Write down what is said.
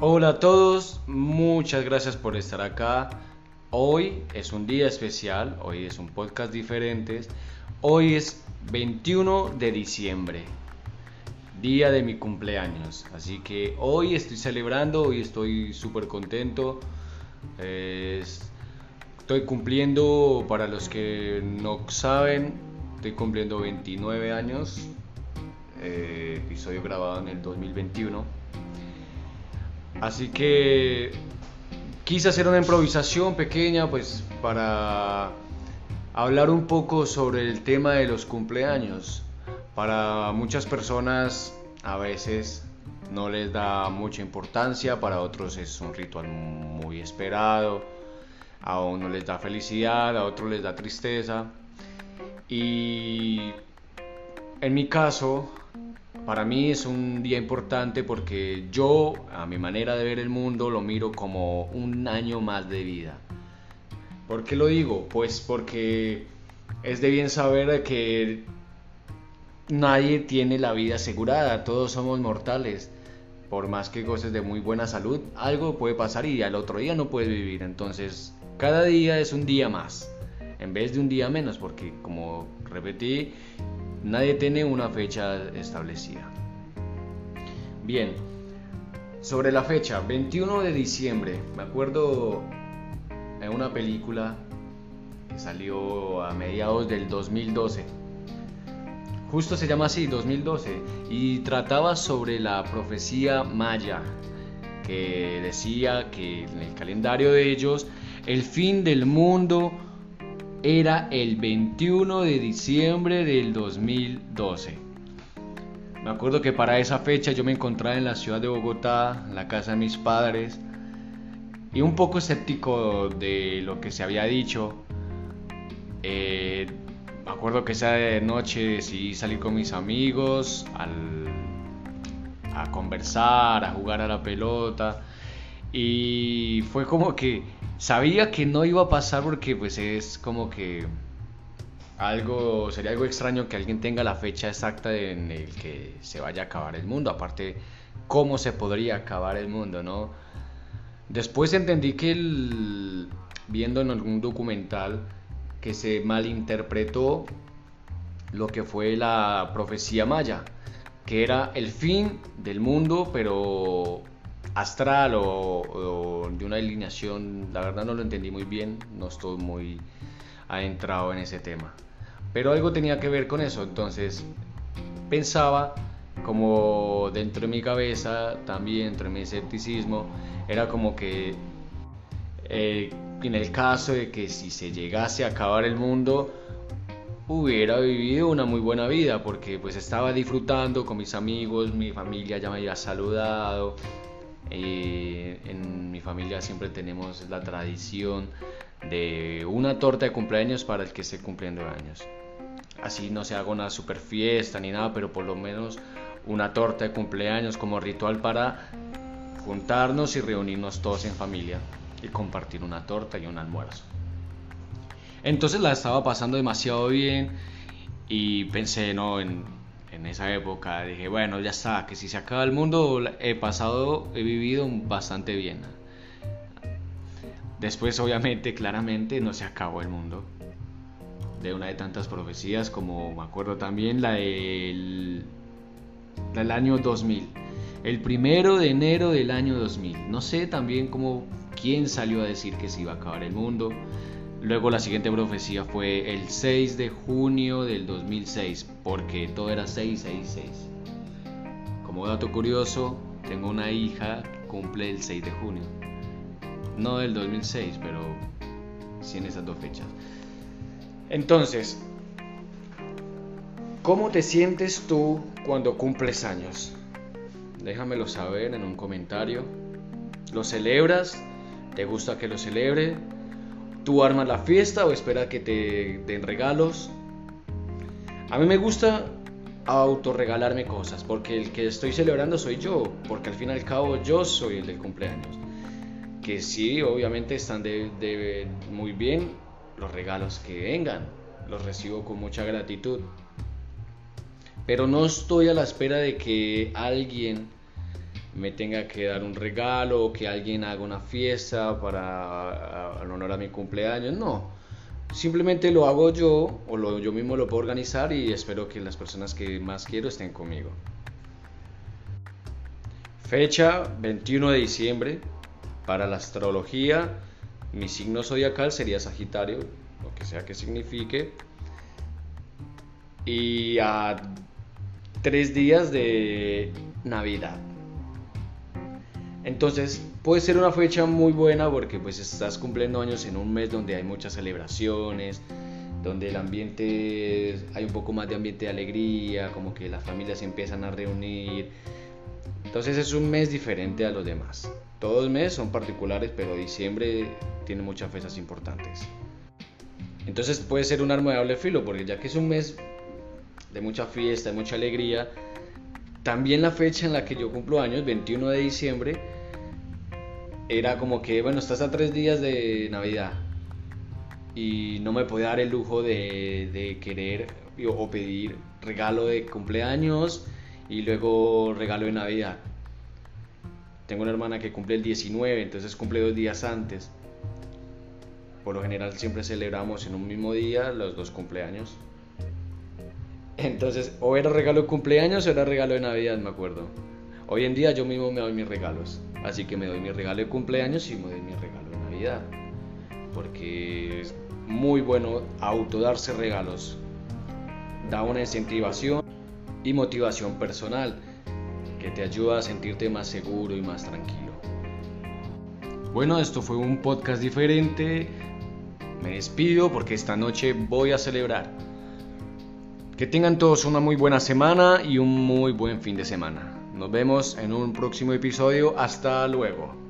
Hola a todos, muchas gracias por estar acá. Hoy es un día especial, hoy es un podcast diferente. Hoy es 21 de diciembre, día de mi cumpleaños. Así que hoy estoy celebrando, hoy estoy súper contento. estoy cumpliendo, para los que no saben, estoy cumpliendo 29 años. Eh, episodio grabado en el 2021 Así que quise hacer una improvisación pequeña pues para hablar un poco sobre el tema de los cumpleaños. Para muchas personas a veces no les da mucha importancia, para otros es un ritual muy esperado, a uno les da felicidad, a otros les da tristeza. Y en mi caso, para mí es un día importante porque yo, a mi manera de ver el mundo, lo miro como un año más de vida. ¿Por qué lo digo? Pues porque es de bien saber que nadie tiene la vida asegurada, todos somos mortales. Por más que goces de muy buena salud, algo puede pasar y al otro día no puedes vivir. Entonces, cada día es un día más, en vez de un día menos, porque como repetí, Nadie tiene una fecha establecida. Bien, sobre la fecha, 21 de diciembre, me acuerdo en una película que salió a mediados del 2012. Justo se llama así, 2012, y trataba sobre la profecía maya, que decía que en el calendario de ellos el fin del mundo era el 21 de diciembre del 2012. Me acuerdo que para esa fecha yo me encontraba en la ciudad de Bogotá, en la casa de mis padres, y un poco escéptico de lo que se había dicho. Eh, me acuerdo que esa noche decidí salir con mis amigos a conversar, a jugar a la pelota, y fue como que Sabía que no iba a pasar porque pues es como que algo sería algo extraño que alguien tenga la fecha exacta en el que se vaya a acabar el mundo, aparte cómo se podría acabar el mundo, ¿no? Después entendí que el, viendo en algún documental que se malinterpretó lo que fue la profecía maya, que era el fin del mundo, pero astral o, de una alineación, la verdad no lo entendí muy bien, no estoy muy adentrado en ese tema. Pero algo tenía que ver con eso, entonces pensaba como dentro de mi cabeza, también dentro de mi escepticismo, era como que eh, en el caso de que si se llegase a acabar el mundo, hubiera vivido una muy buena vida porque pues estaba disfrutando con mis amigos, mi familia ya me había saludado, eh, en mi familia siempre tenemos la tradición de una torta de cumpleaños para el que esté cumpliendo años. Así no se haga una super fiesta ni nada, pero por lo menos una torta de cumpleaños como ritual para juntarnos y reunirnos todos en familia y compartir una torta y un almuerzo. Entonces la estaba pasando demasiado bien y pensé no en en esa época dije, bueno, ya está, que si se acaba el mundo, he pasado, he vivido bastante bien. Después, obviamente, claramente, no se acabó el mundo. De una de tantas profecías, como me acuerdo también la del, del año 2000. El primero de enero del año 2000. No sé también cómo, quién salió a decir que se iba a acabar el mundo. Luego la siguiente profecía fue el 6 de junio del 2006, porque todo era 666. Como dato curioso, tengo una hija que cumple el 6 de junio. No del 2006, pero sí en esas dos fechas. Entonces, ¿cómo te sientes tú cuando cumples años? Déjamelo saber en un comentario. ¿Lo celebras? ¿Te gusta que lo celebre? ¿Tú armas la fiesta o espera que te den regalos? A mí me gusta autorregalarme cosas, porque el que estoy celebrando soy yo, porque al fin y al cabo yo soy el del cumpleaños. Que sí, obviamente están de, muy bien los regalos que vengan, los recibo con mucha gratitud. Pero no estoy a la espera de que alguien me tenga que dar un regalo o que alguien haga una fiesta para en honor a mi cumpleaños, no. Simplemente lo hago yo o lo, yo mismo lo puedo organizar y espero que las personas que más quiero estén conmigo. Fecha 21 de diciembre. Para la astrología, mi signo zodiacal sería Sagitario, lo que sea que signifique. Y a tres días de Navidad. Entonces puede ser una fecha muy buena porque pues estás cumpliendo años en un mes donde hay muchas celebraciones, donde el ambiente, hay un poco más de ambiente de alegría, como que las familias se empiezan a reunir. Entonces es un mes diferente a los demás. Todos los meses son particulares, pero diciembre tiene muchas fechas importantes. Entonces puede ser un arma de doble filo, porque ya que es un mes de mucha fiesta, de mucha alegría, también la fecha en la que yo cumplo años, 21 de diciembre, era como que, bueno, estás a tres días de Navidad y no me podía dar el lujo de, querer o pedir regalo de cumpleaños y luego regalo de Navidad. Tengo una hermana que cumple el 19, entonces cumple dos días antes. Por lo general siempre celebramos en un mismo día los dos cumpleaños. Entonces, o era regalo de cumpleaños o era regalo de Navidad, me acuerdo. Hoy en día yo mismo me doy mis regalos. Así que me doy mi regalo de cumpleaños y me doy mi regalo de Navidad. Porque es muy bueno autodarse regalos. Da una incentivación y motivación personal que te ayuda a sentirte más seguro y más tranquilo. Bueno, esto fue un podcast diferente. Me despido porque esta noche voy a celebrar. Que tengan todos una muy buena semana y un muy buen fin de semana. Nos vemos en un próximo episodio. Hasta luego.